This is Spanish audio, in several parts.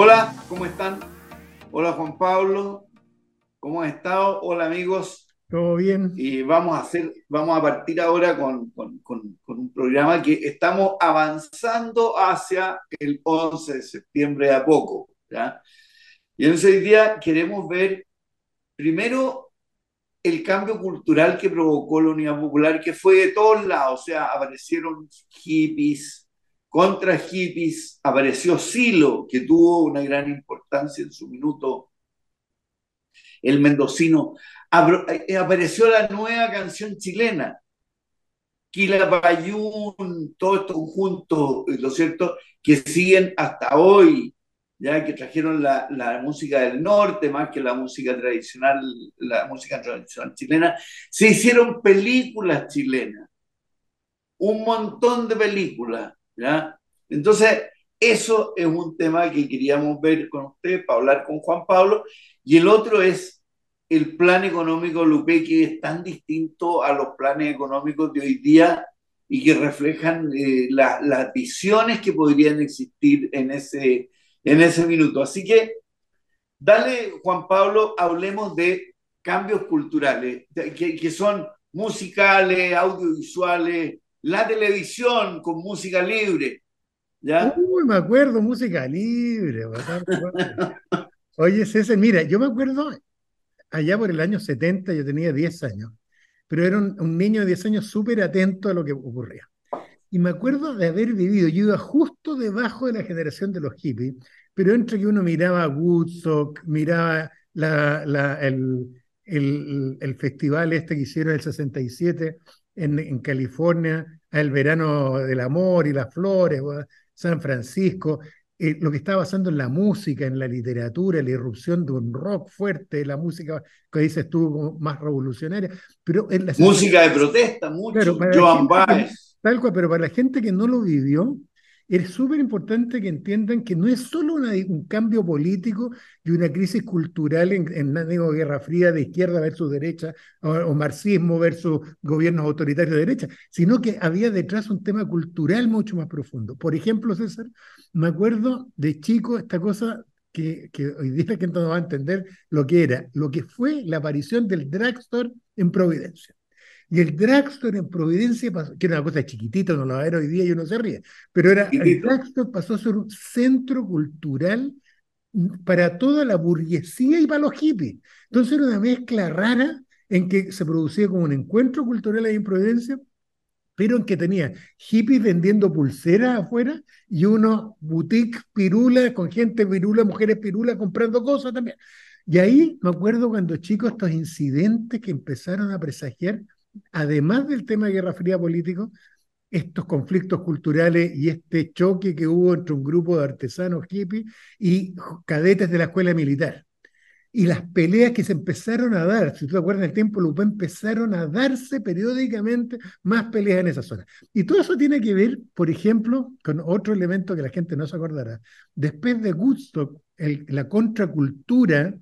Hola, ¿cómo están? Hola Juan Pablo, ¿cómo han estado? Hola amigos. Todo bien. Y vamos a hacer, vamos a partir ahora con, con, con, un programa que estamos avanzando hacia el 11 de septiembre a poco. ¿ya? Y en ese día queremos ver primero el cambio cultural que provocó la Unidad Popular, que fue de todos lados, o sea, aparecieron hippies, contra hippies, apareció Silo, que tuvo una gran importancia en su minuto, el mendocino, eh, apareció la nueva canción chilena, Quilapayún, todo esto juntos, ¿lo cierto?, que siguen hasta hoy, ya que trajeron la, la, música del norte más que la música tradicional, la música tradicional chilena, se hicieron películas chilenas, un montón de películas, ¿ya? Entonces, eso es un tema que queríamos ver con usted para hablar con Juan Pablo, y el otro es el plan económico Lupe, que es tan distinto a los planes económicos de hoy día y que reflejan eh, las visiones que podrían existir en ese en ese minuto. Así que, dale, Juan Pablo, hablemos de cambios culturales, que, son musicales, audiovisuales, la televisión con música libre. ¿ya? Uy, me acuerdo, música libre. Oye, César, mira, yo me acuerdo allá por el año 70, yo tenía 10 años, pero era un, un niño de 10 años súper atento a lo que ocurría. Y me acuerdo de haber vivido, yo iba justo debajo de la generación de los hippies, pero entre que uno miraba Woodstock, miraba la, la, el, el, el, festival este que hicieron el 67 en, en California, el verano del amor y las flores, San Francisco, eh, lo que estaba pasando en la música, en la literatura, la irrupción de un rock fuerte, la música que dices tú más revolucionaria, pero en la música de protesta, mucho, Joan Baez. Tal cual, pero para la gente que no lo vivió, es súper importante que entiendan que no es solo un cambio político y una crisis cultural en, en Guerra Fría de izquierda versus derecha o, marxismo versus gobiernos autoritarios de derecha, sino que había detrás un tema cultural mucho más profundo. Por ejemplo, César, me acuerdo de chico esta cosa que, hoy día la gente no va a entender lo que era, lo que fue la aparición del drugstore en Providencia. Y el drugstore en Providencia, pasó, que era una cosa chiquitita, no lo va a ver hoy día y uno se ríe, pero era, el drugstore pasó a ser un centro cultural para toda la burguesía y para los hippies. Entonces era una mezcla rara en que se producía como un encuentro cultural ahí en Providencia, pero en que tenía hippies vendiendo pulseras afuera y unos boutiques pirulas con gente pirula, mujeres pirulas comprando cosas también. Y ahí me acuerdo cuando chicos estos incidentes que empezaron a presagiar además del tema de Guerra Fría político, estos conflictos culturales y este choque que hubo entre un grupo de artesanos hippies y cadetes de la escuela militar. Y las peleas que se empezaron a dar, si tú te acuerdas, en el tiempo Lupa empezaron a darse periódicamente más peleas en esa zona. Y todo eso tiene que ver, por ejemplo, con otro elemento que la gente no se acordará. Después de Woodstock, la contracultura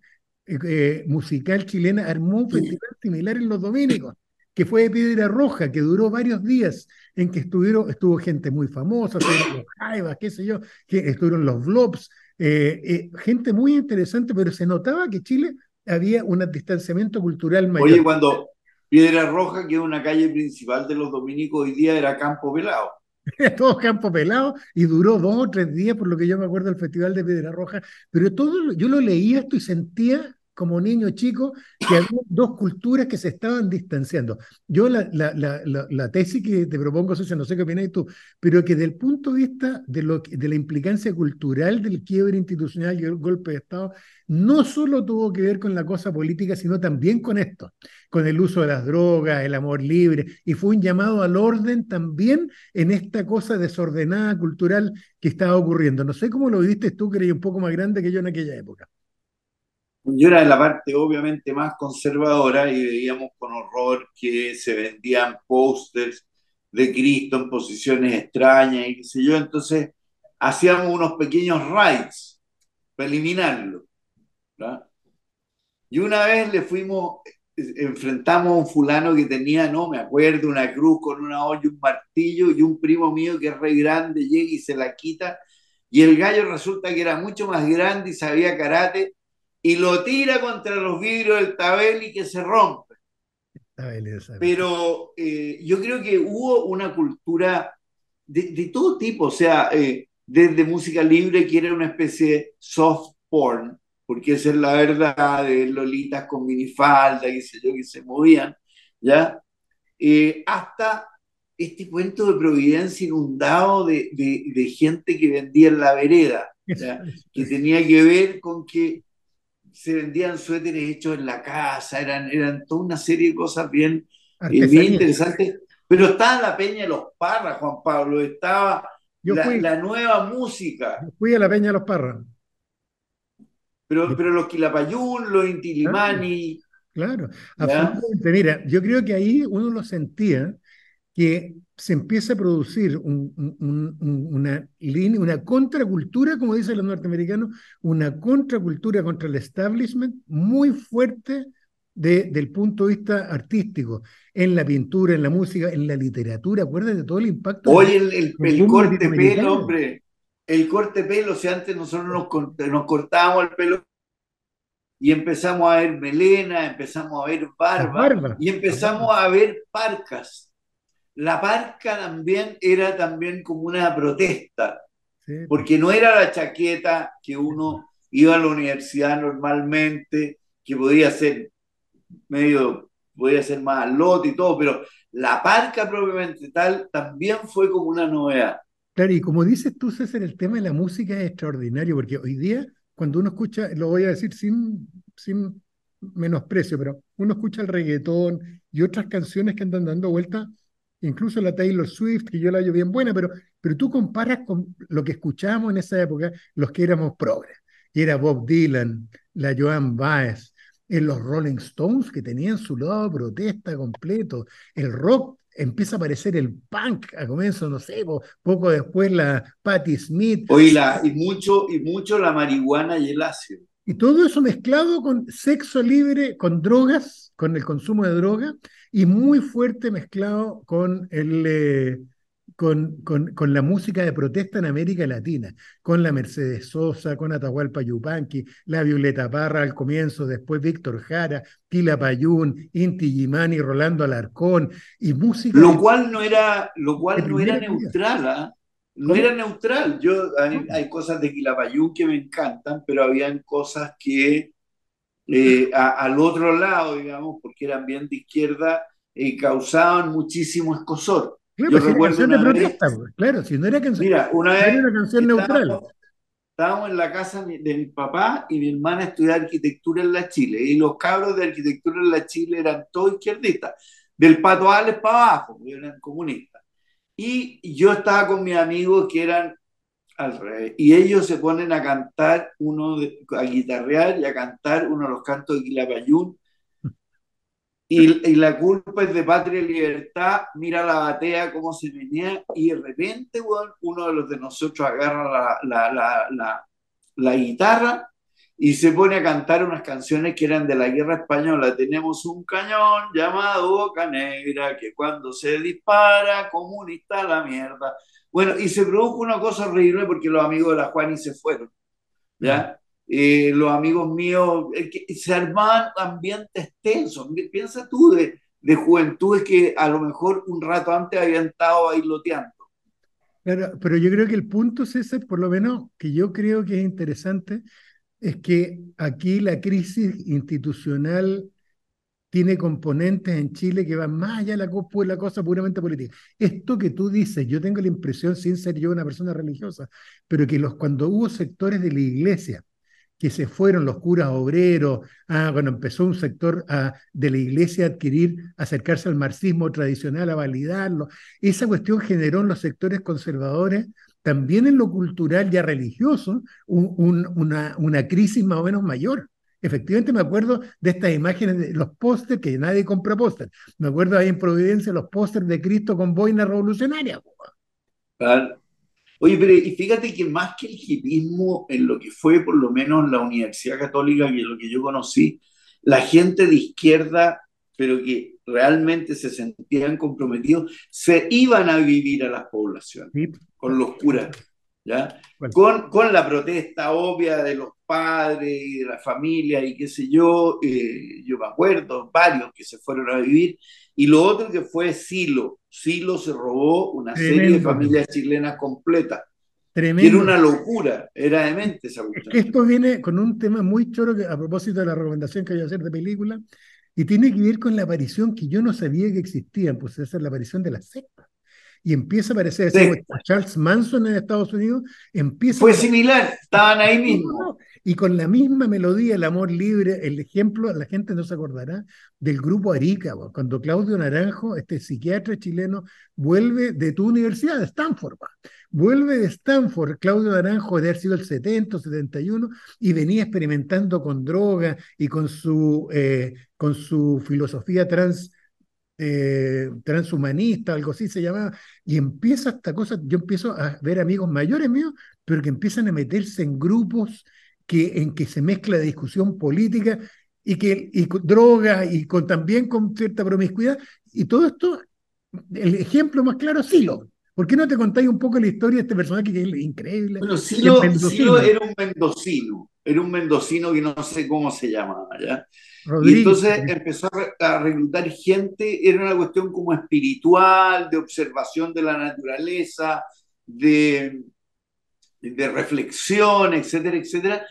eh, eh, musical chilena armó un festival similar en los dominicos que fue de Piedra Roja, que duró varios días, en que estuvieron, estuvo gente muy famosa, estuvieron los Jaivas, qué sé yo, que estuvieron los Blobs, eh, eh, gente muy interesante, pero se notaba que Chile había un distanciamiento cultural mayor. Oye, cuando Piedra Roja, que es una calle principal de los dominicos, hoy día era Campo Pelado. todo campo pelado y duró dos o tres días, por lo que yo me acuerdo del Festival de Piedra Roja, pero todo yo lo leía esto y sentía como niño chico que había dos culturas que se estaban distanciando. Yo la, tesis que te propongo, Socio, no sé qué opinas tú, pero que del punto de vista de, lo, de la implicancia cultural del quiebre institucional y el golpe de Estado, no solo tuvo que ver con la cosa política, sino también con esto, con el uso de las drogas, el amor libre, y fue un llamado al orden también en esta cosa desordenada cultural que estaba ocurriendo. No sé cómo lo viste tú, que eres un poco más grande que yo en aquella época. Yo era de la parte obviamente más conservadora y veíamos con horror que se vendían pósters de Cristo en posiciones extrañas y qué sé yo. Entonces hacíamos unos pequeños raids para eliminarlo. Y una vez le fuimos, enfrentamos a un fulano que tenía, no me acuerdo, una cruz con una olla, un martillo y un primo mío que es re grande llega y se la quita y el gallo resulta que era mucho más grande y sabía karate, y lo tira contra los vidrios del tabel y que se rompe. Pero eh, yo creo que hubo una cultura de, todo tipo, o sea, eh, desde música libre, que era una especie de soft porn, porque esa es la verdad, de lolitas con minifalda, qué sé yo, que se movían, ¿ya? Eh, hasta este cuento de Providencia inundado de, de, gente que vendía en la vereda, que tenía que ver con que se vendían suéteres hechos en la casa, eran, eran toda una serie de cosas bien, eh, bien interesantes. Pero estaba la Peña de los Parras, Juan Pablo, estaba la, nueva música. fui a la Peña de los Parras. Pero, pero los Quilapayún, los Intilimani. Claro, absolutamente. Mira, yo creo que ahí uno lo sentía que se empieza a producir una, línea, una contracultura, como dicen los norteamericanos, una contracultura contra el establishment muy fuerte desde el punto de vista artístico, en la pintura, en la música, en la literatura. Acuérdate de todo el impacto. Hoy el, el, corte pelo, hombre, el corte pelo, si antes nosotros nos, nos cortábamos el pelo y empezamos a ver melena, empezamos a ver barba, y empezamos a ver parcas la parca también era también como una protesta, porque no era la chaqueta que uno iba a la universidad normalmente, que podía ser medio, podía ser más lote y todo, pero la parca propiamente tal también fue como una novedad. Claro, y como dices tú, César, el tema de la música es extraordinario, porque hoy día, cuando uno escucha, lo voy a decir sin, sin menosprecio, pero uno escucha el reggaetón y otras canciones que andan dando vueltas incluso la Taylor Swift, que yo la hallo bien buena, pero, pero tú comparas con lo que escuchábamos en esa época, los que éramos progres, y era Bob Dylan, la Joan Baez, en los Rolling Stones, que tenían su lado protesta completo, el rock empieza a aparecer el punk a comienzo, no sé, poco después la Patti Smith. Oye, la, y, mucho, y mucho la marihuana y el ácido. Y todo eso mezclado con sexo libre, con drogas, con el consumo de droga, y muy fuerte mezclado con, el, eh, con, con, con, la música de protesta en América Latina, con la Mercedes Sosa, con Atahualpa Yupanqui, la Violeta Parra al comienzo, después Víctor Jara, Tila Payún, Inti Gimani, Rolando Alarcón, y música... Lo cual no era, lo cual no era neutral, ¿ah? No era neutral. Yo, hay, cosas de Quilapayún que me encantan, pero habían cosas que eh, al otro lado, digamos, porque eran bien de izquierda, eh, causaban muchísimo escosor. Claro, Yo recuerdo de protesta, pues, claro, si no era canción, mira, una vez era una canción neutral. Estábamos en la casa de mi papá y mi hermana estudiaba arquitectura en la Chile, y los cabros de arquitectura en la Chile eran todos izquierdistas, del Pato Ales para abajo, eran comunistas. Y yo estaba con mis amigos que eran al revés. Y ellos se ponen a cantar, uno a guitarrear y a cantar uno de los cantos de Quilapayún. Y, y, la culpa es de Patria y Libertad. Mira la batea, cómo se venía. Y de repente, uno de los de nosotros agarra la, la, la, la guitarra y se pone a cantar unas canciones que eran de la guerra española. Tenemos un cañón llamado Boca Negra que cuando se dispara, comunista la mierda. Bueno, y se produjo una cosa horrible porque los amigos de la Juani se fueron. ¿ya? Eh, los amigos míos, que se armaban ambientes tensos. Piensa tú de, de juventudes que a lo mejor un rato antes habían estado bailoteando. Pero, pero yo creo que el punto, César, por lo menos que yo creo que es interesante, es que aquí la crisis institucional tiene componentes en Chile que van más allá de la, cosa puramente política. Esto que tú dices, yo tengo la impresión, sin ser yo una persona religiosa, pero que los, cuando hubo sectores de la iglesia que se fueron los curas obreros, ah, cuando empezó un sector ah, de la iglesia a adquirir, acercarse al marxismo tradicional, a validarlo, esa cuestión generó en los sectores conservadores también en lo cultural ya religioso una, crisis más o menos mayor. Efectivamente me acuerdo de estas imágenes de los pósters, que nadie compra póster. Me acuerdo ahí en Providencia los pósters de Cristo con boina revolucionaria. Oye, pero y fíjate que más que el hipismo, en lo que fue por lo menos la Universidad Católica, que lo que yo conocí, la gente de izquierda, pero que realmente se sentían comprometidos, se iban a vivir a las poblaciones con los curas. ¿ya? Con, con, la protesta obvia de los padres y de la familia y qué sé yo, eh, yo me acuerdo, varios que se fueron a vivir, y lo otro que fue Silo. Silo se robó una serie de familias chilenas completas. Tremendo. Era una locura, era demente esa. Es que esto viene con un tema muy choro que, a propósito de la recomendación que voy a hacer de película, y tiene que ver con la aparición que yo no sabía que existía, pues esa es la aparición de la secta. Y empieza a aparecer Charles Manson en Estados Unidos, empieza Fue similar, estaban ahí mismo. Y con la misma melodía, el amor libre, el ejemplo, la gente no se acordará del grupo Arica, cuando Claudio Naranjo, este psiquiatra chileno, vuelve de tu universidad, de Stanford, vuelve de Stanford, Claudio Naranjo de haber sido el 70, 71, y venía experimentando con droga y con su, eh, con su filosofía trans eh, transhumanista, algo así se llamaba, y empieza esta cosa, yo empiezo a ver amigos mayores míos, pero que empiezan a meterse en grupos que, en que se mezcla discusión política y que y droga y con, también con cierta promiscuidad, y todo esto, el ejemplo más claro es Silo. ¿Por qué no te contáis un poco la historia de este personaje que es increíble? Bueno, Silo, Silo era un mendocino, era un mendocino que no sé cómo se llamaba, ¿ya? Y entonces empezó a reclutar gente, era una cuestión como espiritual, de observación de la naturaleza, de, de reflexión, etcétera, etcétera.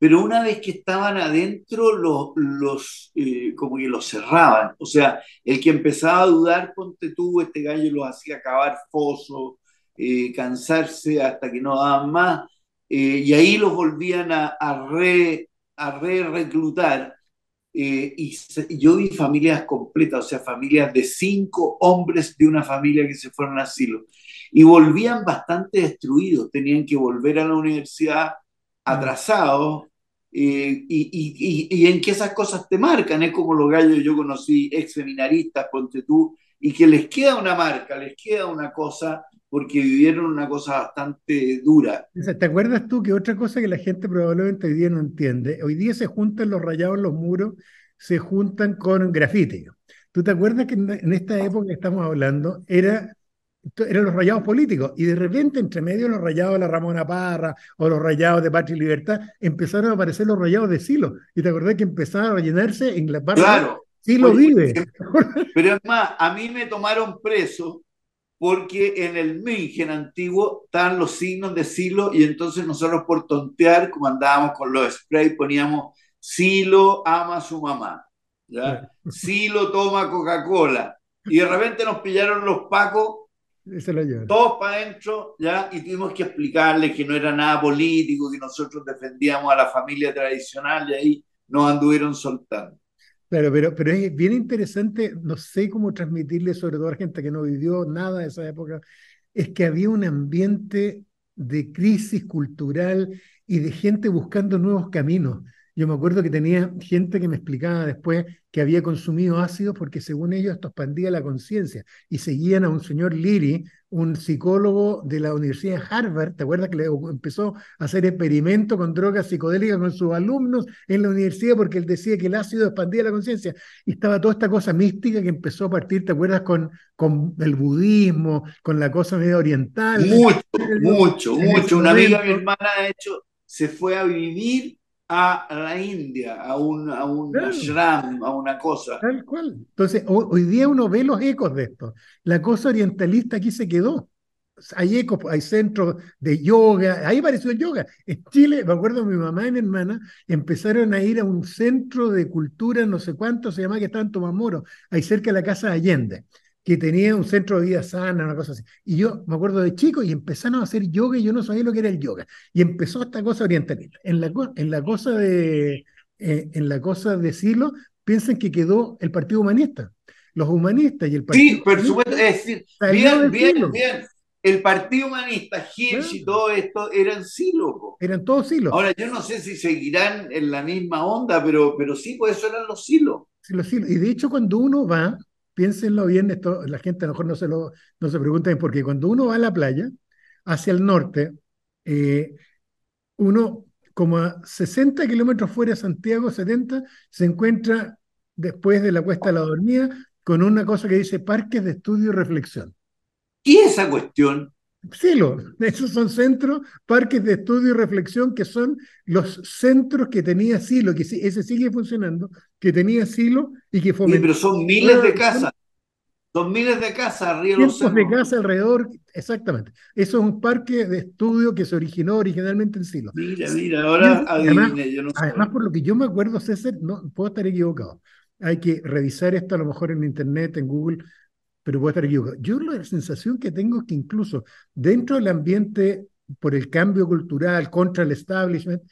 Pero una vez que estaban adentro, los, los eh, como que los cerraban. O sea, el que empezaba a dudar, ponte tú, este gallo los hacía cavar fosos, eh, cansarse hasta que no daban más, eh, y ahí los volvían a, a re, a re reclutar eh, y, yo vi familias completas, o sea, familias de cinco hombres de una familia que se fueron a asilo. Y volvían bastante destruidos, tenían que volver a la universidad atrasados. Eh, y, y, en que esas cosas te marcan, es como los gallos yo conocí, ex seminaristas, ponte tú, y que les queda una marca, les queda una cosa, porque vivieron una cosa bastante dura. ¿Te acuerdas tú que otra cosa que la gente probablemente hoy día no entiende? Hoy día se juntan los rayados en los muros, se juntan con grafiti. ¿Tú te acuerdas que en esta época que estamos hablando era, eran los rayados políticos y de repente entre medio los rayados de la Ramona Parra o los rayados de Patria y Libertad empezaron a aparecer los rayados de Silo? Y te acordás que empezaron a llenarse en la parte... Claro. Silo vive. Pero es más, a mí me tomaron preso porque en el München antiguo están los signos de Silo y entonces nosotros por tontear, como andábamos con los sprays, poníamos Silo ama a su mamá, ¿ya? Silo toma Coca-Cola y de repente nos pillaron los pacos todos para adentro, ¿ya? Y tuvimos que explicarles que no era nada político, que nosotros defendíamos a la familia tradicional y ahí nos anduvieron soltando. Claro, pero, pero es bien interesante, no sé cómo transmitirle, sobre todo a gente que no vivió nada de esa época, es que había un ambiente de crisis cultural y de gente buscando nuevos caminos. Yo me acuerdo que tenía gente que me explicaba después que había consumido ácido porque según ellos esto expandía la conciencia y seguían a un señor Leary, un psicólogo de la Universidad de Harvard, ¿te acuerdas que le empezó a hacer experimentos con drogas psicodélicas con sus alumnos en la universidad porque él decía que el ácido expandía la conciencia? Y estaba toda esta cosa mística que empezó a partir, ¿te acuerdas? Con, con el budismo, con la cosa medio oriental. Mucho, mucho, mucho. Una amiga, mi hermana, de hecho, se fue a vivir a la India, a un, a un ashram, a una cosa. Tal cual. Entonces, hoy, día uno ve los ecos de esto. La cosa orientalista aquí se quedó. Hay ecos, hay centros de yoga, ahí apareció el yoga. En Chile, me acuerdo, mi mamá y mi hermana empezaron a ir a un centro de cultura, no sé cuánto, se llama que está en Tomamoro, ahí cerca de la casa de Allende que tenía un centro de vida sana, una cosa así. Y yo me acuerdo de chico y empezaron a hacer yoga y yo no sabía lo que era el yoga. Y empezó esta cosa orientalista. En la, en la cosa de eh, en la cosa de Silo, piensan que quedó el Partido Humanista. Los humanistas y el Partido Sí, por supuesto, es decir, bien, bien, bien. El Partido Humanista, Hirsch y todo esto eran Silo. Eran todos Silo. Ahora, yo no sé si seguirán en la misma onda, pero, pero sí, pues eso eran los Silo. Sí, los Silo. Y de hecho, cuando uno va piénsenlo bien, esto la gente a lo mejor no se, lo, no se pregunta, porque cuando uno va a la playa, hacia el norte, eh, uno como a 60 kilómetros fuera de Santiago, 70, se encuentra después de la Cuesta de la Dormida con una cosa que dice Parques de Estudio y Reflexión. ¿Y esa cuestión? Silo, esos son centros, parques de estudio y reflexión que son los centros que tenía Silo, que ese sigue funcionando, que tenía Silo y que fomentó. Sí, pero son miles de casas. Son miles de casas arriba de los de casas alrededor, exactamente. Eso es un parque de estudio que se originó originalmente en Silo. Mira, mira, ahora además, yo no sé. Además, por lo que yo me acuerdo, César, no puedo estar equivocado. Hay que revisar esto a lo mejor en internet, en Google, pero puedo estar equivocado. Yo la sensación que tengo es que incluso dentro del ambiente por el cambio cultural, contra el establishment,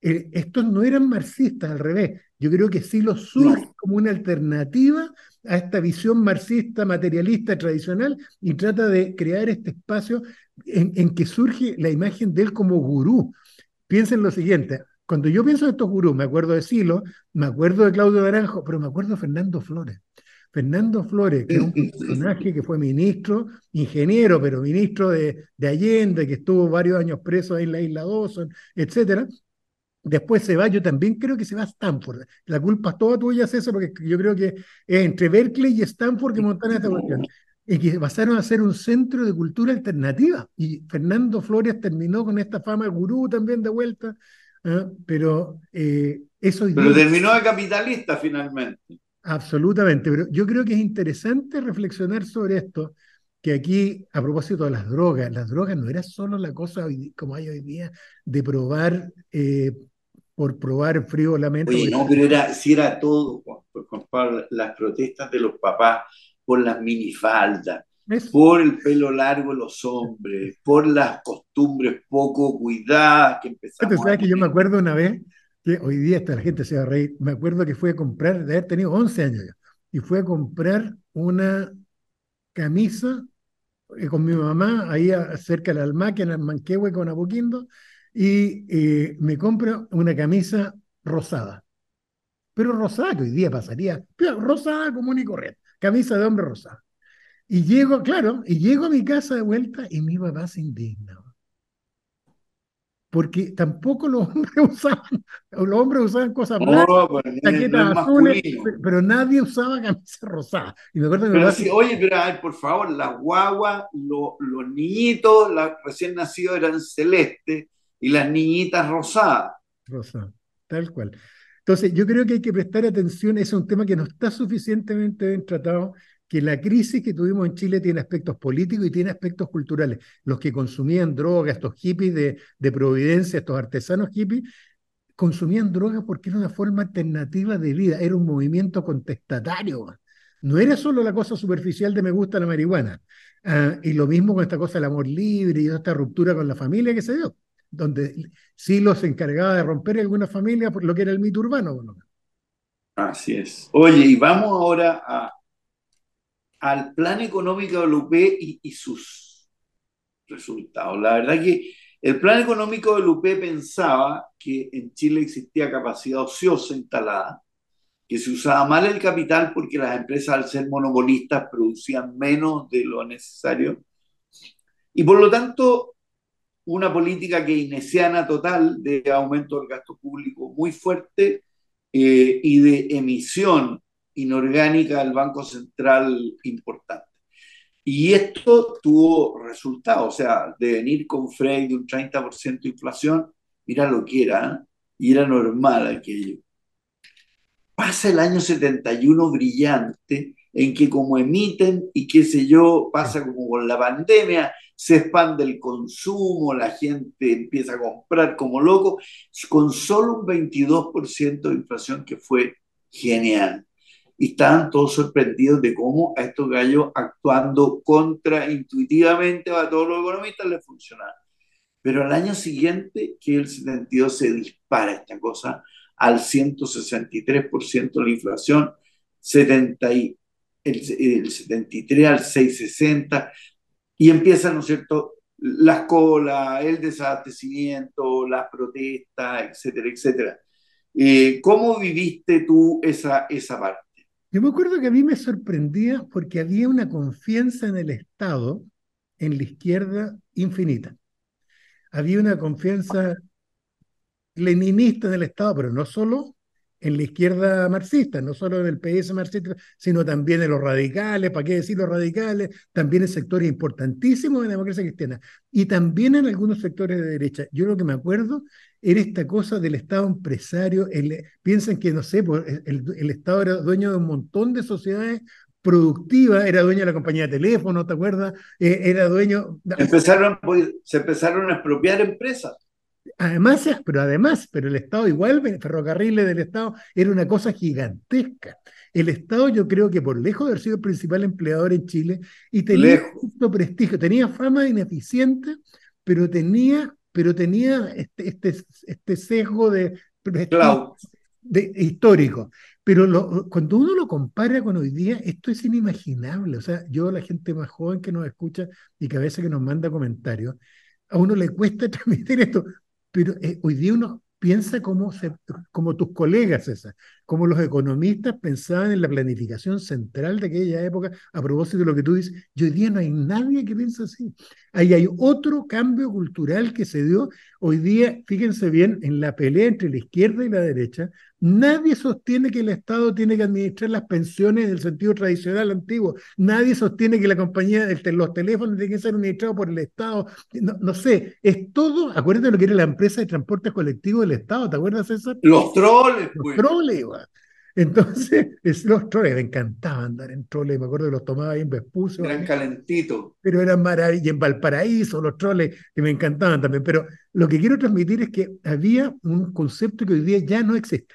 eh, estos no eran marxistas, al revés. Yo creo que sí lo surge como una alternativa a esta visión marxista, materialista, tradicional, y trata de crear este espacio en, en que surge la imagen de él como gurú. Piensen lo siguiente, cuando yo pienso en estos gurús, me acuerdo de Silo, me acuerdo de Claudio Naranjo, pero me acuerdo de Fernando Flores. Fernando Flores, que es un personaje que fue ministro, ingeniero, pero ministro de, de Allende, que estuvo varios años preso en la isla Dawson, etcétera, Después se va, yo también creo que se va a Stanford. La culpa es toda tuya, César, porque yo creo que es entre Berkeley y Stanford que montan esta cuestión. Y que pasaron a ser un centro de cultura alternativa. Y Fernando Flores terminó con esta fama de gurú también de vuelta. ¿ah? Pero eh, eso... Pero terminó de capitalista finalmente. Absolutamente, pero yo creo que es interesante reflexionar sobre esto, que aquí, a propósito de las drogas, las drogas no era solo la cosa como hay hoy día de probar eh, por probar frío la mente. Oye, no, pero era, si era todo, Juan, las protestas de los papás por las minifaldas, por el pelo largo de los hombres, por las costumbres poco cuidadas que empezamos. ¿Sabes que yo me acuerdo una vez hoy día hasta la gente se va a reír. Me acuerdo que fue a comprar, de haber tenido 11 años ya, y fue a comprar una camisa eh, con mi mamá ahí cerca del Almaque, en Manquehue con Apoquindo, y eh, me compro una camisa rosada. Pero rosada, que hoy día pasaría, pero rosada común y corriente, camisa de hombre rosada. Y llego, claro, y llego a mi casa de vuelta y mi papá se indigna porque tampoco los hombres usaban, los hombres usaban cosas blancas, chaquetas azules, pero nadie usaba camisa rosada. Y me acuerdo pero sí, oye, pero por favor, las guaguas, los niñitos, las recién nacidos eran celestes y las niñitas rosadas. Rosada, tal cual. Entonces, yo creo que hay que prestar atención, ese es un tema que no está suficientemente bien tratado que la crisis que tuvimos en Chile tiene aspectos políticos y tiene aspectos culturales. Los que consumían drogas, estos hippies de, de Providencia, estos artesanos hippies, consumían drogas porque era una forma alternativa de vida, era un movimiento contestatario. No era solo la cosa superficial de me gusta la marihuana. Ah, y lo mismo con esta cosa del amor libre y esta ruptura con la familia que se dio, donde sí los encargaba de romper alguna familia por lo que era el mito urbano. Así es. Oye, y vamos ahora a, al plan económico de la UP y, sus resultados. La verdad que el plan económico de la UP pensaba que en Chile existía capacidad ociosa instalada, que se usaba mal el capital porque las empresas al ser monopolistas producían menos de lo necesario y por lo tanto una política keynesiana total de aumento del gasto público muy fuerte eh, y de emisión inorgánica del Banco Central importante. Y esto tuvo resultados, o sea, de venir con Frey de un 30% de inflación, mira lo que era, ¿eh? y era normal aquello. Pasa el año 71 brillante, en que como emiten y qué sé yo, pasa como con la pandemia, se expande el consumo, la gente empieza a comprar como loco, con solo un 22% de inflación que fue genial y estaban todos sorprendidos de cómo a estos gallos actuando contraintuitivamente a todos los economistas les funcionaba. Pero al año siguiente, que el 72 se dispara esta cosa al 163% de la inflación, 70 y, el, 73 al 660, y empiezan, ¿no es cierto?, las colas, el desabastecimiento, las protestas, etcétera, etcétera. Eh, ¿Cómo viviste tú esa, esa parte? Yo me acuerdo que a mí me sorprendía porque había una confianza en el Estado, en la izquierda, infinita. Había una confianza leninista en el Estado, pero no solo en la izquierda marxista, no solo en el PS marxista, sino también en los radicales, ¿para qué decir los radicales? También en sectores importantísimos de la democracia cristiana y también en algunos sectores de derecha. Yo lo que me acuerdo era esta cosa del Estado empresario. piensan que, no sé, pues, el, Estado era dueño de un montón de sociedades productivas, era dueño de la compañía de teléfono, ¿te acuerdas? Eh, era dueño... Se empezaron a expropiar empresas. Además, pero además, pero el Estado igual, ferrocarriles del Estado, era una cosa gigantesca. El Estado yo creo que por lejos de haber sido el principal empleador en Chile y tenía justo prestigio, tenía fama ineficiente, pero tenía, pero tenía este, este, este sesgo de, de, histórico. Pero cuando uno lo compara con hoy día, esto es inimaginable. O sea, yo, la gente más joven que nos escucha y que a veces que nos manda comentarios, a uno le cuesta transmitir esto, pero eh, hoy día uno piensa como, se, tus colegas, esas, como los economistas pensaban en la planificación central de aquella época, a propósito de lo que tú dices, y hoy día no hay nadie que piense así. Ahí hay otro cambio cultural que se dio hoy día, fíjense bien, en la pelea entre la izquierda y la derecha, nadie sostiene que el Estado tiene que administrar las pensiones en el sentido tradicional antiguo, nadie sostiene que la compañía, los teléfonos tienen que ser administrados por el Estado, no, no sé, es todo, acuérdate de lo que era la empresa de transportes colectivos del Estado, ¿te acuerdas César? Los troles, Los pues. troles, entonces, los troles, me encantaba andar en troles, me acuerdo que los tomaba ahí en Vespucio. Eran calentitos. Pero eran maravillosos, y en Valparaíso, los troles, que me encantaban también. Pero lo que quiero transmitir es que había un concepto que hoy día ya no existe,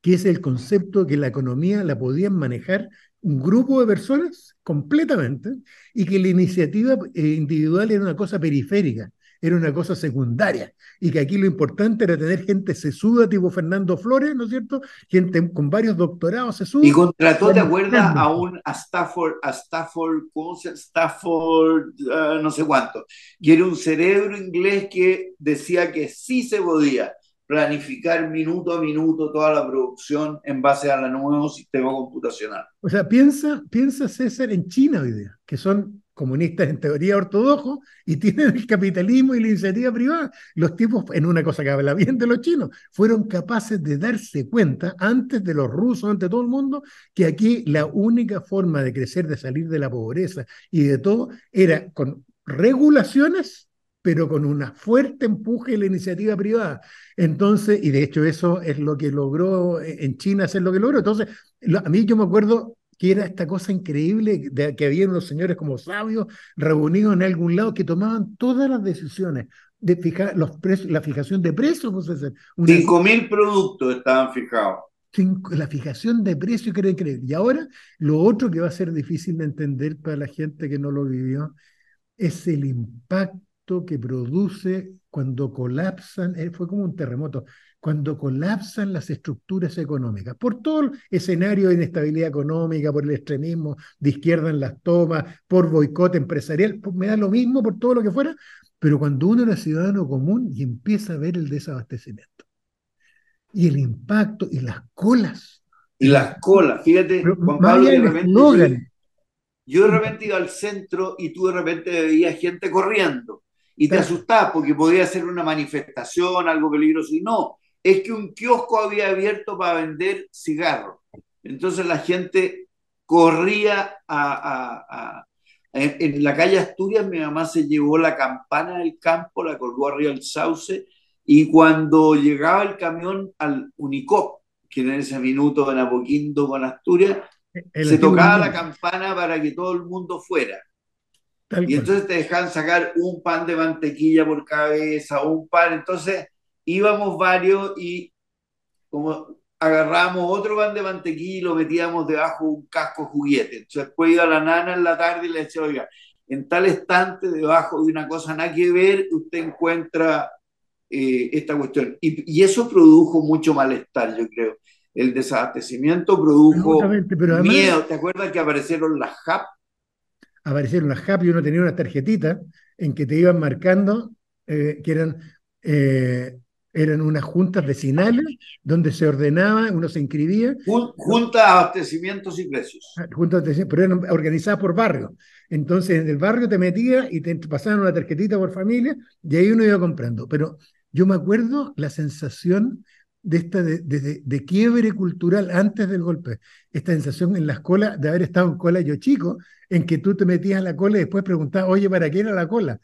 que es el concepto que la economía la podían manejar un grupo de personas completamente y que la iniciativa eh, individual era una cosa periférica era una cosa secundaria y que aquí lo importante era tener gente sesuda tipo Fernando Flores, ¿no es cierto? Gente con varios doctorados sesudos. Y contrató, ¿te acuerdas? A un a Stafford, a Stafford, ¿cómo se Stafford, ah, no sé cuánto, y era un cerebro inglés que decía que sí se podía planificar minuto a minuto toda la producción en base al nuevo sistema computacional. O sea, piensa, piensa César en China hoy día, que son comunistas en teoría ortodoxos y tienen el capitalismo y la iniciativa privada. Los tipos, en una cosa que habla bien de los chinos, fueron capaces de darse cuenta, antes de los rusos, ante todo el mundo, que aquí la única forma de crecer, de salir de la pobreza y de todo, era con regulaciones pero con una fuerte empuje de la iniciativa privada. Entonces, y de hecho eso es lo que logró en China hacer lo que logró. Entonces, a mí yo me acuerdo que era esta cosa increíble de que había unos señores como sabios reunidos en algún lado que tomaban todas las decisiones de fijar los precios, la fijación de precios. Pues, Cinco mil productos estaban fijados. la fijación de precios que era increíble. Y ahora, lo otro que va a ser difícil de entender para la gente que no lo vivió es el impacto que produce cuando colapsan, eh, fue como un terremoto, cuando colapsan las estructuras económicas, por todo el escenario de inestabilidad económica, por el extremismo de izquierda en las tomas, por boicot empresarial, me da lo mismo por todo lo que fuera, pero cuando uno era ciudadano común y empieza a ver el desabastecimiento y el impacto y las colas. Y las colas, fíjate, Juan Pablo, de repente, yo de repente iba al centro y tú de repente veías gente corriendo y te asustabas porque podía ser una manifestación, algo peligroso, y no, es que un kiosco había abierto para vender cigarros. Entonces la gente corría a, en, la calle Asturias, mi mamá se llevó la campana del campo, la colgó arriba del sauce, y cuando llegaba el camión al Unicop, que en ese minuto en Apoquindo con Asturias, se tocaba la campana para que todo el mundo fuera. y entonces te dejan sacar un pan de mantequilla por cabeza, un pan. Entonces, íbamos varios y como agarramos otro pan de mantequilla y lo metíamos debajo de un casco juguete. Entonces después iba la nana en la tarde y le decía, oiga, en tal estante, debajo de una cosa nada que ver, usted encuentra eh, esta cuestión. Y, y, eso produjo mucho malestar, yo creo. El desabastecimiento produjo miedo. ¿Te acuerdas que aparecieron las HAP? Aparecieron las HAP y uno tenía una tarjetita en que te iban marcando eh, que eran eh, eran unas juntas vecinales donde se ordenaba, uno se inscribía. Juntas de abastecimientos y precios. Juntas pero eran organizadas por barrio. Entonces, en el barrio te metías y te pasaban una tarjetita por familia y ahí uno iba comprando. Pero yo me acuerdo la sensación de esta de, de, quiebre cultural antes del golpe. Esta sensación en las colas, de haber estado en cola yo chico, en que tú te metías a la cola y después preguntabas, oye, ¿para qué era la cola?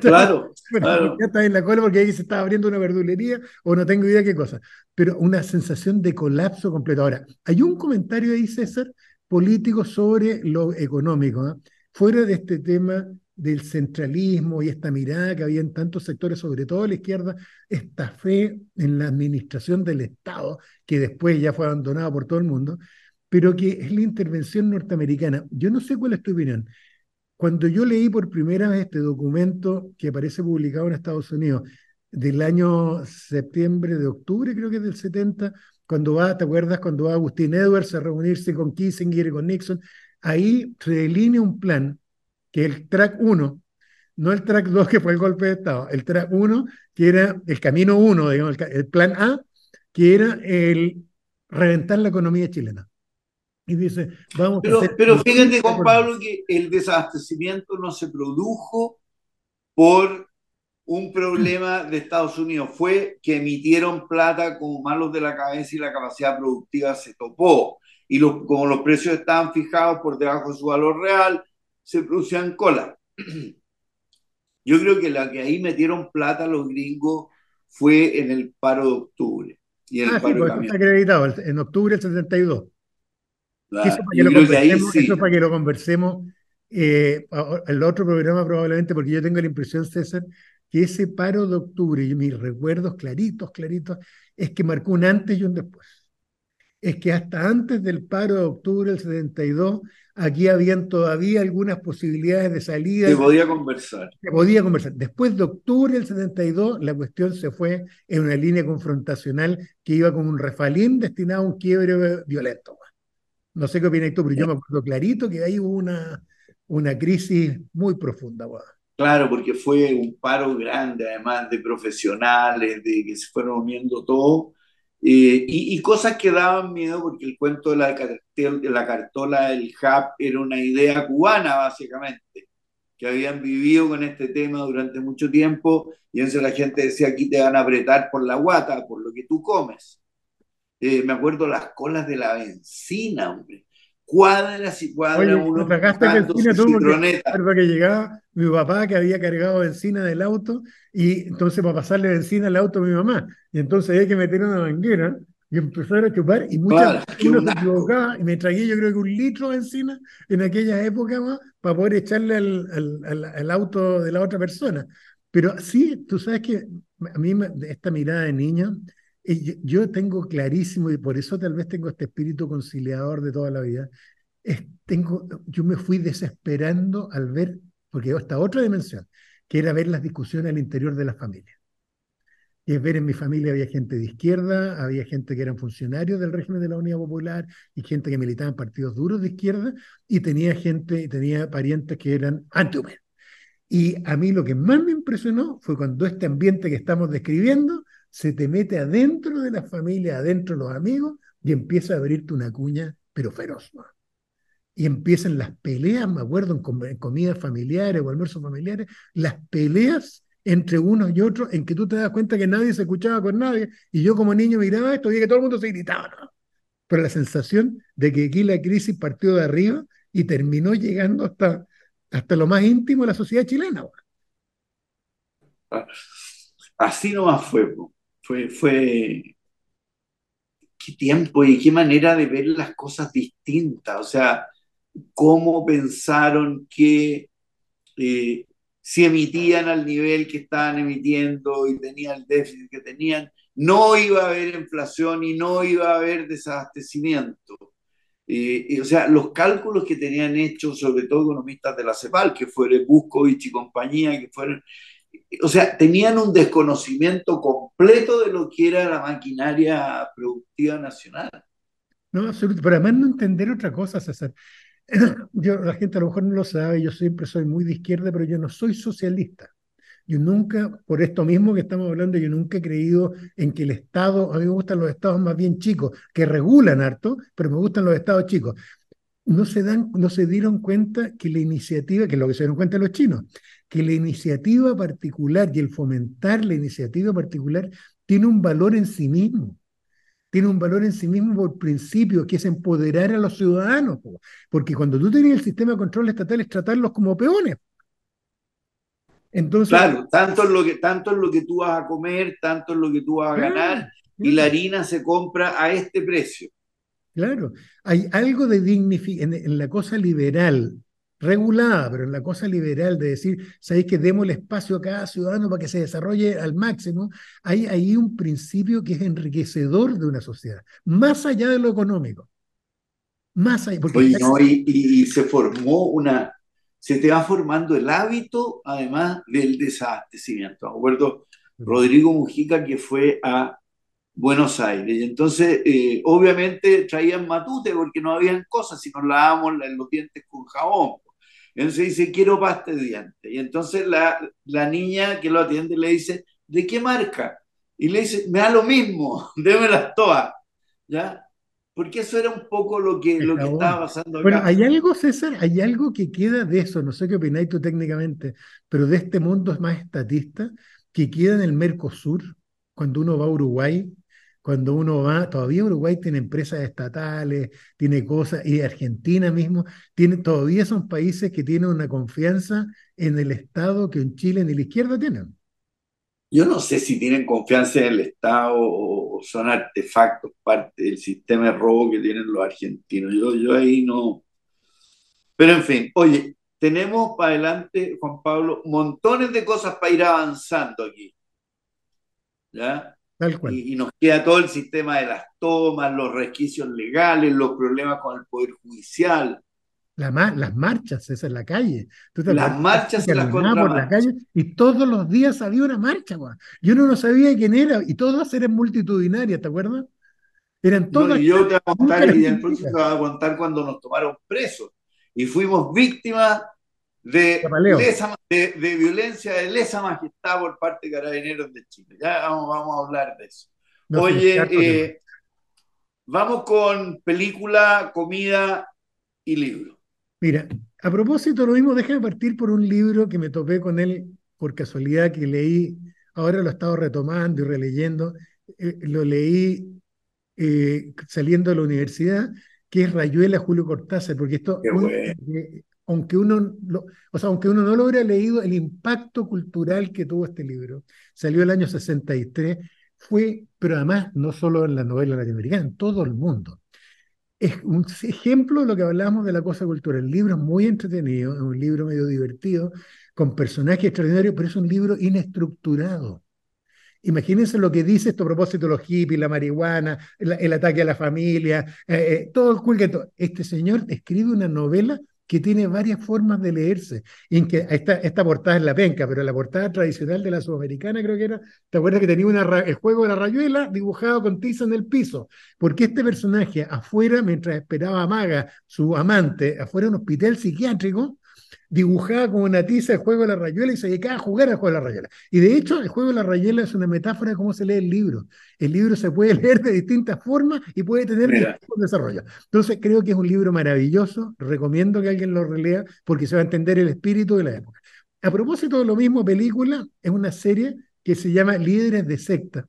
Claro, claro. Ya estás en la cola porque ahí se estaba abriendo una verdulería o no tengo idea qué cosa. Pero una sensación de colapso completo. Ahora, hay un comentario ahí, César, político sobre lo económico. Fuera de este tema del centralismo y esta mirada que había en tantos sectores, sobre todo a la izquierda, esta fe en la administración del Estado, que después ya fue abandonado por todo el mundo, pero que es la intervención norteamericana. Yo no sé cuál es tu opinión. Cuando yo leí por primera vez este documento que aparece publicado en Estados Unidos del año septiembre, de octubre, creo que es del 70, cuando va, ¿te acuerdas? Cuando va Agustín Edwards a reunirse con Kissinger y con Nixon, ahí se delinea un plan que el track 1, no el track 2 que fue el golpe de Estado, el track 1 que era el camino 1, digamos, el, plan A, que era el reventar la economía chilena. Y dice, vamos pero, a hacer... Pero fíjate, Juan Pablo, que el desabastecimiento no se produjo por un problema de Estados Unidos, fue que emitieron plata como malos de la cabeza y la capacidad productiva se topó. Y los, como los precios estaban fijados por debajo de su valor real, se producían cola. Yo creo que la que ahí metieron plata los gringos fue en el paro de octubre. Y en ah, el paro sí, pues está acreditado, en octubre del 72. Claro, eso, para que, que ahí sí. eso para que lo conversemos eh, el otro programa probablemente, porque yo tengo la impresión, César, que ese paro de octubre, y mis recuerdos claritos, claritos, es que marcó un antes y un después. Es que hasta antes del paro de octubre del 72 aquí habían todavía algunas posibilidades de salida. Se podía conversar. Se podía conversar. Después de octubre del 72, la cuestión se fue en una línea confrontacional que iba como un refalín destinado a un quiebre violento. No sé qué opinas tú, pero yo me acuerdo clarito que ahí hubo una, una crisis muy profunda. Claro, porque fue un paro grande, además de profesionales, de que se fueron uniendo todo eh, y, cosas que daban miedo porque el cuento de la, de la cartola del HAP era una idea cubana, básicamente, que habían vivido con este tema durante mucho tiempo y entonces la gente decía, aquí te van a apretar por la guata, por lo que tú comes. Eh, me acuerdo las colas de la benzina, hombre. Cuadras y cuadras Oye, uno tragaste benzina tú porque, que llegaba mi papá que había cargado benzina del auto y entonces para pasarle benzina al auto a mi mamá. Y entonces había que meter una manguera y empezar a chupar y muchas uno se equivocaba y me tragué yo creo que un litro de benzina en aquella época más para poder echarle al, al, al, auto de la otra persona. Pero sí, tú sabes que a mí esta mirada de niño yo tengo clarísimo, y por eso tal vez tengo este espíritu conciliador de toda la vida, tengo, yo me fui desesperando al ver, porque esta otra dimensión, que era ver las discusiones al interior de la familia. Y es ver en mi familia había gente de izquierda, había gente que eran funcionarios del régimen de la Unidad Popular y gente que militaba en partidos duros de izquierda y tenía gente, tenía parientes que eran anti Y a mí lo que más me impresionó fue cuando este ambiente que estamos describiendo se te mete adentro de la familia, adentro de los amigos, y empieza a abrirte una cuña, pero feroz. Y empiezan las peleas, me acuerdo, en, comidas familiares o almuerzos familiares, las peleas entre unos y otros, en que tú te das cuenta que nadie se escuchaba con nadie, y yo como niño miraba esto y que todo el mundo se gritaba, Pero la sensación de que aquí la crisis partió de arriba y terminó llegando hasta, hasta lo más íntimo de la sociedad chilena. Así nomás fue fue, fue, qué tiempo y qué manera de ver las cosas distintas, o sea, cómo pensaron que eh, si emitían al nivel que estaban emitiendo y tenían el déficit que tenían, no iba a haber inflación y no iba a haber desabastecimiento. Eh, o sea, los cálculos que tenían hechos, sobre todo economistas de la CEPAL, que fueron Buscovich y compañía, que fueron o sea, tenían un desconocimiento completo de lo que era la maquinaria productiva nacional. No, absolutamente. Pero además no entender otra cosa, César. Yo, la gente a lo mejor no lo sabe, yo siempre soy muy de izquierda, pero yo no soy socialista. Yo nunca, por esto mismo que estamos hablando, yo nunca he creído en que el Estado, a mí me gustan los estados más bien chicos, que regulan harto, pero me gustan los estados chicos. No se, dan, no se dieron cuenta que la iniciativa, que es lo que se dieron cuenta los chinos, que la iniciativa particular y el fomentar la iniciativa particular tiene un valor en sí mismo. Tiene un valor en sí mismo por principio, que es empoderar a los ciudadanos. Porque cuando tú tienes el sistema de control estatal es tratarlos como peones. Entonces, claro, tanto es, lo que, tanto es lo que tú vas a comer, tanto es lo que tú vas a ganar, y la harina se compra a este precio. Claro, hay algo de dignificación en, la cosa liberal, regulada, pero en la cosa liberal de decir, sabéis que demos el espacio a cada ciudadano para que se desarrolle al máximo, hay ahí un principio que es enriquecedor de una sociedad, más allá de lo económico. Más allá. Porque y se formó una, se te va formando el hábito, además del desabastecimiento. Me acuerdo Rodrigo Mujica que fue a Buenos Aires. Y entonces, eh, obviamente, traían matute porque no habían cosas, si nos lavábamos los dientes con jabón. Entonces dice, quiero pasta de dientes. Y entonces la, la niña que lo atiende le dice, ¿de qué marca? Y le dice, me da lo mismo, démelas todas. ¿Ya? Porque eso era un poco lo que, lo que estaba pasando acá. Bueno, hay algo, César, hay algo que queda de eso, no sé qué opináis tú técnicamente, pero de este mundo más estatista, que queda en el Mercosur, cuando uno va a Uruguay, cuando uno va, todavía Uruguay tiene empresas estatales, tiene cosas, y Argentina mismo, tiene, todavía son países que tienen una confianza en el Estado que en Chile ni la izquierda tienen. Yo no sé si tienen confianza en el Estado o son artefactos, parte del sistema de robo que tienen los argentinos. Yo, yo ahí no. Pero en fin, oye, tenemos para adelante, Juan Pablo, montones de cosas para ir avanzando aquí. ¿Ya? Tal cual. Y, y, nos queda todo el sistema de las tomas, los resquicios legales, los problemas con el Poder Judicial, las marchas, esa es la calle. las marchas y las por la calle y todos los días había una marcha, Yo no, sabía quién era y todas eran multitudinarias, ¿te acuerdas? Eran todas. y yo te voy a contar, y entonces te voy a contar cuando nos tomaron presos y fuimos víctimas de, de, violencia de lesa majestad por parte de carabineros de Chile. Ya vamos, vamos a hablar de eso. Oye, eh, vamos con película, comida y libro. Mira, a propósito, lo mismo, déjame partir por un libro que me topé con él por casualidad, que leí, ahora lo he estado retomando y releyendo, eh, lo leí eh, saliendo de la universidad, que es Rayuela Julio Cortázar, porque esto, aunque uno, o sea, aunque uno no lo hubiera leído, el impacto cultural que tuvo este libro, salió el año 63, fue, pero además no solo en la novela latinoamericana, en todo el mundo es un ejemplo de lo que hablábamos de la cosa cultural. El libro es muy entretenido, es un libro medio divertido, con personajes extraordinarios, pero es un libro inestructurado. Imagínense lo que dice esto a propósito de los hippies, la marihuana, el, ataque a la familia, eh, eh, todo el culto. Este señor escribe una novela que tiene varias formas de leerse. En que esta, esta portada es la penca, pero la portada tradicional de la sudamericana creo que era, ¿te acuerdas que tenía una, el juego de la rayuela dibujado con tiza en el piso? Porque este personaje afuera, mientras esperaba a Maga, su amante, afuera de un hospital psiquiátrico, dibujaba como una tiza el juego de la rayuela y se dedicaba a jugar al juego de la rayuela. Y de hecho, el juego de la rayuela es una metáfora de cómo se lee el libro. El libro se puede leer de distintas formas y puede tener distintos desarrollos. Entonces, creo que es un libro maravilloso. Recomiendo que alguien lo relea porque se va a entender el espíritu de la época. A propósito de lo mismo, película es una serie que se llama Líderes de Secta,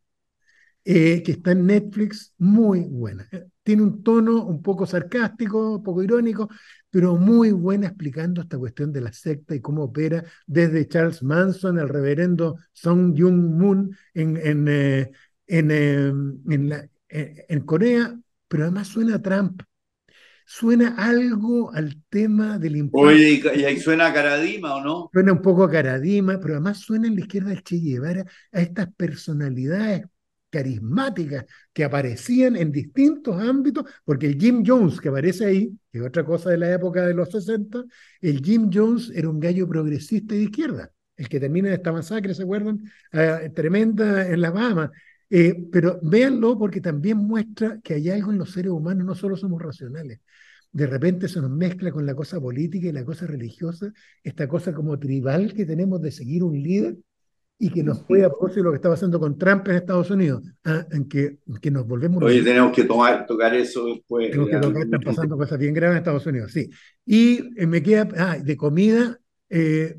eh, que está en Netflix, muy buena. Tiene un tono un poco sarcástico, un poco irónico, pero muy buena explicando esta cuestión de la secta y cómo opera desde Charles Manson, el reverendo Song Jung Moon en, en, eh, en, eh, en, la, eh, en Corea, pero además suena a Trump. Suena algo al tema del impacto. Oye, y ahí suena a Caradima, ¿o no? Suena un poco a Caradima, pero además suena en la izquierda del Che Guevara a estas personalidades carismáticas que aparecían en distintos ámbitos, porque el Jim Jones que aparece ahí, que es otra cosa de la época de los 60, el Jim Jones era un gallo progresista de izquierda, el que termina esta masacre, ¿se acuerdan? Ah, tremenda en las Bahamas. Eh, pero véanlo porque también muestra que hay algo en los seres humanos, no solo somos racionales. De repente se nos mezcla con la cosa política y la cosa religiosa, esta cosa como tribal que tenemos de seguir un líder y que nos puede apoyar lo que está pasando con Trump en Estados Unidos, ah, en que, que, nos volvemos... Oye, tenemos que tomar, tocar eso después. Tenemos que tocar, están pasando cosas bien graves en Estados Unidos, sí. Y eh, me queda, ah, de comida, eh,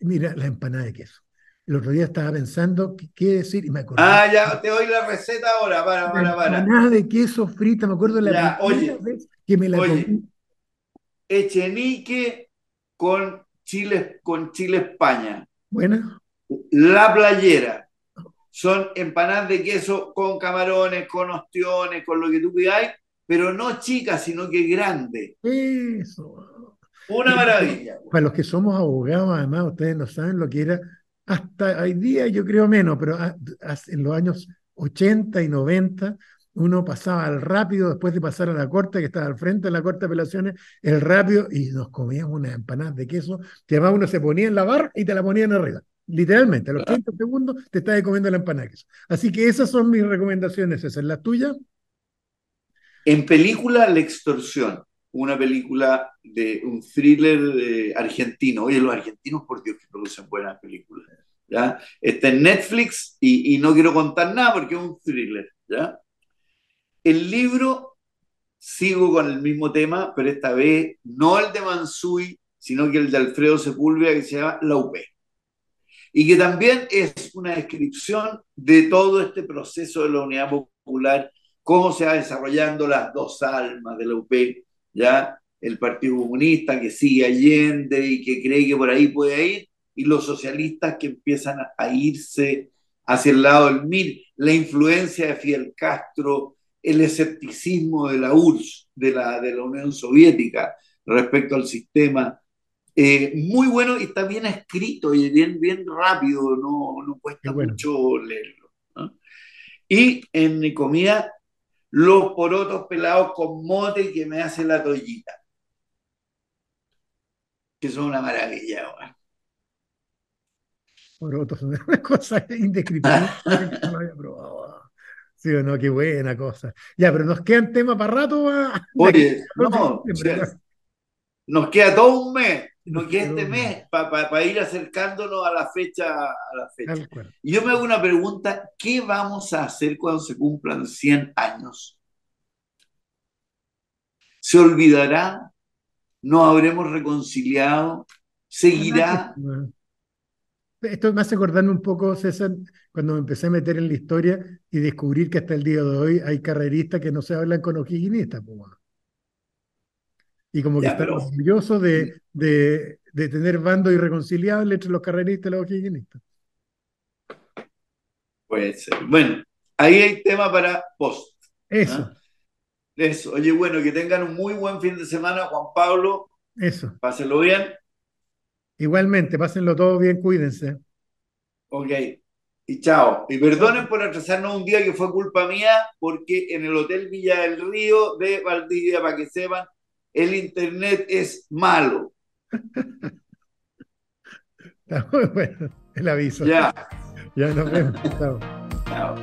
mira, la empanada de queso. El otro día estaba pensando qué, decir y me acordé. Ah, ya, te doy la receta ahora, para, para, para. Nada de queso frita, me acuerdo de la primera vez que me la oye, Echenique con Chile, con Chile España. Buena. La playera. Son empanadas de queso con camarones, con ostiones, con lo que tú pidáis, pero no chicas, sino que grandes. Eso. Una maravilla. Para los que somos abogados, además, ustedes no saben lo que era hasta hoy día, yo creo menos, pero en los años 80 y 90, uno pasaba al rápido después de pasar a la corte, que estaba al frente de la corte de apelaciones, el rápido, y nos comíamos unas empanadas de queso, que además uno se ponía en la barra y te la ponían arriba. Literalmente, a los 30 segundos te estás comiendo la empanada. Así que esas son mis recomendaciones, ¿esa es la tuya? En película, La Extorsión, una película de un thriller eh, argentino. Oye, los argentinos, por Dios, que producen buenas películas. ¿ya? Está en Netflix y, y no quiero contar nada porque es un thriller. ¿ya? El libro, sigo con el mismo tema, pero esta vez no el de Mansui, sino que el de Alfredo Sepúlveda, que se llama La UP. Y que también es una descripción de todo este proceso de la unidad popular, cómo se va desarrollando las dos almas de la UP, ya el Partido Comunista que sigue Allende y que cree que por ahí puede ir, y los socialistas que empiezan a irse hacia el lado del MIR, la influencia de Fidel Castro, el escepticismo de la URSS, de la, de la Unión Soviética, respecto al sistema. Eh, muy bueno y está bien escrito y bien, bien rápido, no, no cuesta mucho leerlo. Y en mi comida, los porotos pelados con mote que me hace la toallita. Que son una maravilla. Porotos son una cosa indescriptible no había probado. Sí o no, qué buena cosa. Ya, pero nos quedan temas para rato. Oye, no, nos queda todo un mes, nos queda este mes para ir acercándonos a la fecha. A la fecha. Y yo me hago una pregunta, ¿qué vamos a hacer cuando se cumplan 100 años? ¿Se olvidará? ¿No habremos reconciliado? ¿Seguirá? Esto me hace acordarme un poco, César, cuando me empecé a meter en la historia y descubrir que hasta el día de hoy hay carreristas que no se hablan con o'higginistas. Y como que están orgullosos de, de, de, tener bandos irreconciliables entre los carreristas y los o'higginistas. Puede ser. Bueno, ahí hay tema para post. Eso. Eso. Oye, bueno, que tengan un muy buen fin de semana, Juan Pablo. Eso. Pásenlo bien. Igualmente, pásenlo todo bien, cuídense. Ok. Y chao. Y perdonen por atrasarnos un día que fue culpa mía, porque en el Hotel Villa del Río de Valdivia, para que sepan, el Internet es malo. Está muy bueno el aviso. Ya. Ya nos vemos. Chao. Chao.